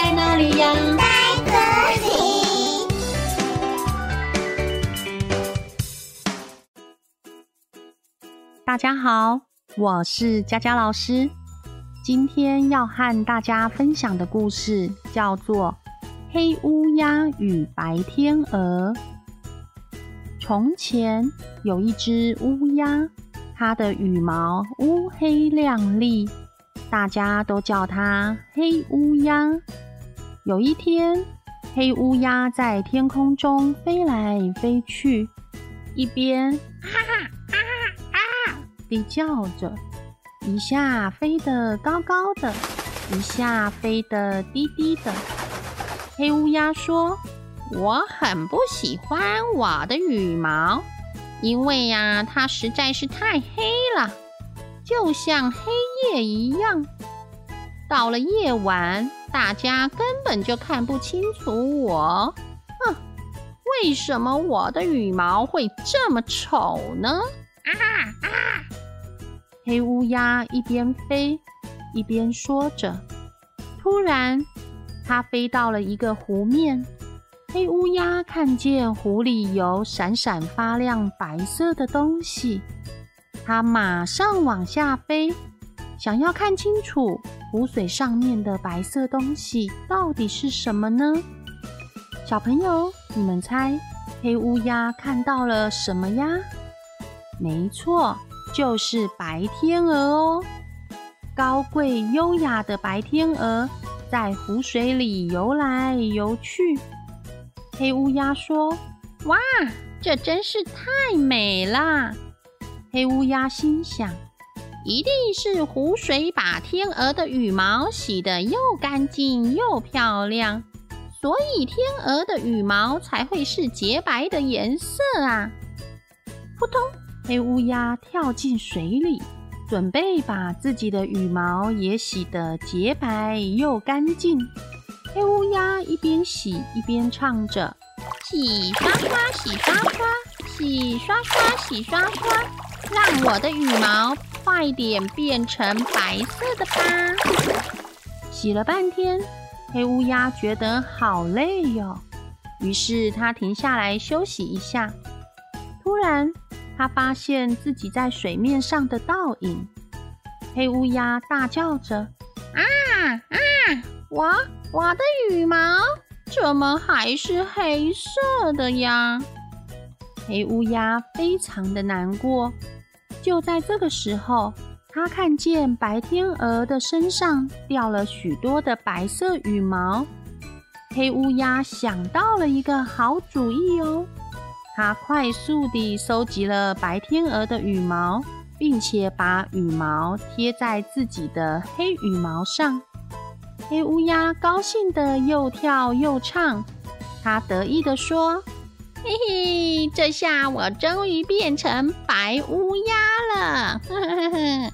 在哪里呀？在这里。大家好，我是佳佳老师。今天要和大家分享的故事叫做《黑乌鸦与白天鹅》。从前有一只乌鸦，它的羽毛乌黑亮丽，大家都叫它黑乌鸦。有一天，黑乌鸦在天空中飞来飞去，一边哈哈。地叫着，一下飞得高高的，一下飞得低低的。黑乌鸦说：“我很不喜欢我的羽毛，因为呀，它实在是太黑了，就像黑夜一样。到了夜晚，大家根本就看不清楚我。哼，为什么我的羽毛会这么丑呢？”啊啊！黑乌鸦一边飞一边说着，突然，它飞到了一个湖面。黑乌鸦看见湖里有闪闪发亮白色的东西，它马上往下飞，想要看清楚湖水上面的白色东西到底是什么呢？小朋友，你们猜黑乌鸦看到了什么呀？没错。就是白天鹅哦，高贵优雅的白天鹅在湖水里游来游去。黑乌鸦说：“哇，这真是太美啦！”黑乌鸦心想：“一定是湖水把天鹅的羽毛洗得又干净又漂亮，所以天鹅的羽毛才会是洁白的颜色啊！”扑通。黑乌鸦跳进水里，准备把自己的羽毛也洗得洁白又干净。黑乌鸦一边洗一边唱着：“洗刷刷，洗刷刷，洗刷刷，洗刷刷，让我的羽毛快点变成白色的吧。”洗了半天，黑乌鸦觉得好累哟，于是它停下来休息一下。突然，它发现自己在水面上的倒影，黑乌鸦大叫着：“啊啊！我我的羽毛怎么还是黑色的呀？”黑乌鸦非常的难过。就在这个时候，他看见白天鹅的身上掉了许多的白色羽毛。黑乌鸦想到了一个好主意哦。他快速地收集了白天鹅的羽毛，并且把羽毛贴在自己的黑羽毛上。黑乌鸦高兴地又跳又唱，他得意地说：“嘿嘿，这下我终于变成白乌鸦了！”呵呵呵。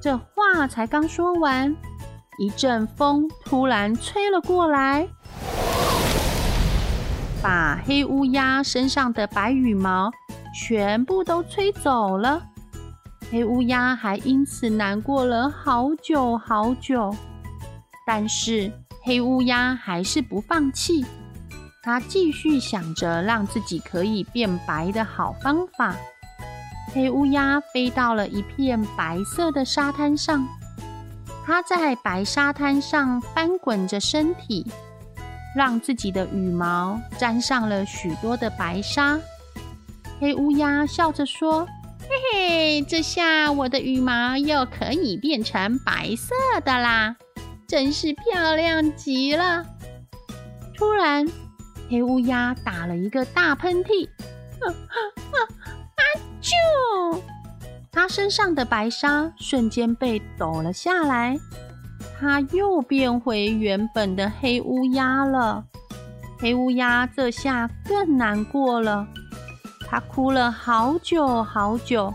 这话才刚说完，一阵风突然吹了过来。把黑乌鸦身上的白羽毛全部都吹走了，黑乌鸦还因此难过了好久好久。但是黑乌鸦还是不放弃，它继续想着让自己可以变白的好方法。黑乌鸦飞到了一片白色的沙滩上，它在白沙滩上翻滚着身体。让自己的羽毛沾上了许多的白沙。黑乌鸦笑着说：“嘿嘿，这下我的羽毛又可以变成白色的啦，真是漂亮极了。”突然，黑乌鸦打了一个大喷嚏，啊啊啊！啊啾！它身上的白纱瞬间被抖了下来。它又变回原本的黑乌鸦了。黑乌鸦这下更难过了，它哭了好久好久。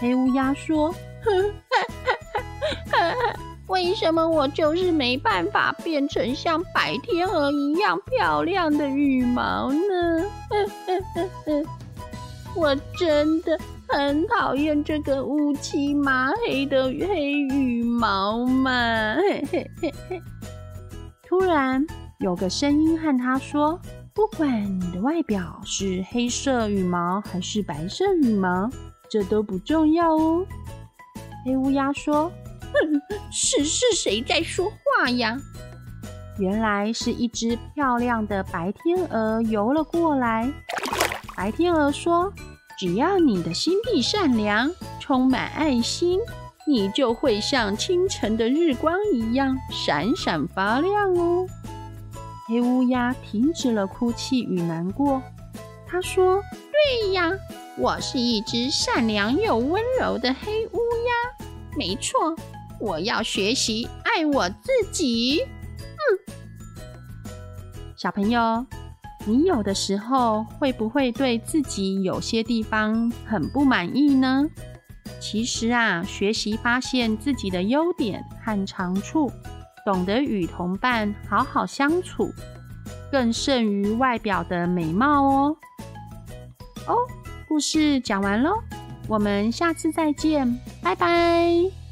黑乌鸦说：“ 为什么我就是没办法变成像白天鹅一样漂亮的羽毛呢？我真的……”很讨厌这个乌漆麻黑的黑羽毛嘛！嘿嘿嘿嘿。突然，有个声音和他说：“不管你的外表是黑色羽毛还是白色羽毛，这都不重要哦。”黑乌鸦说：“，是是谁在说话呀？”原来是一只漂亮的白天鹅游了过来。白天鹅说：“只要你的心地善良，充满爱心，你就会像清晨的日光一样闪闪发亮哦。”黑乌鸦停止了哭泣与难过。他说：“对呀，我是一只善良又温柔的黑乌鸦。没错，我要学习爱我自己。”嗯小朋友，你有的时候会不会对自己有些地方很不满意呢？其实啊，学习发现自己的优点和长处，懂得与同伴好好相处，更胜于外表的美貌哦。哦，故事讲完喽，我们下次再见，拜拜。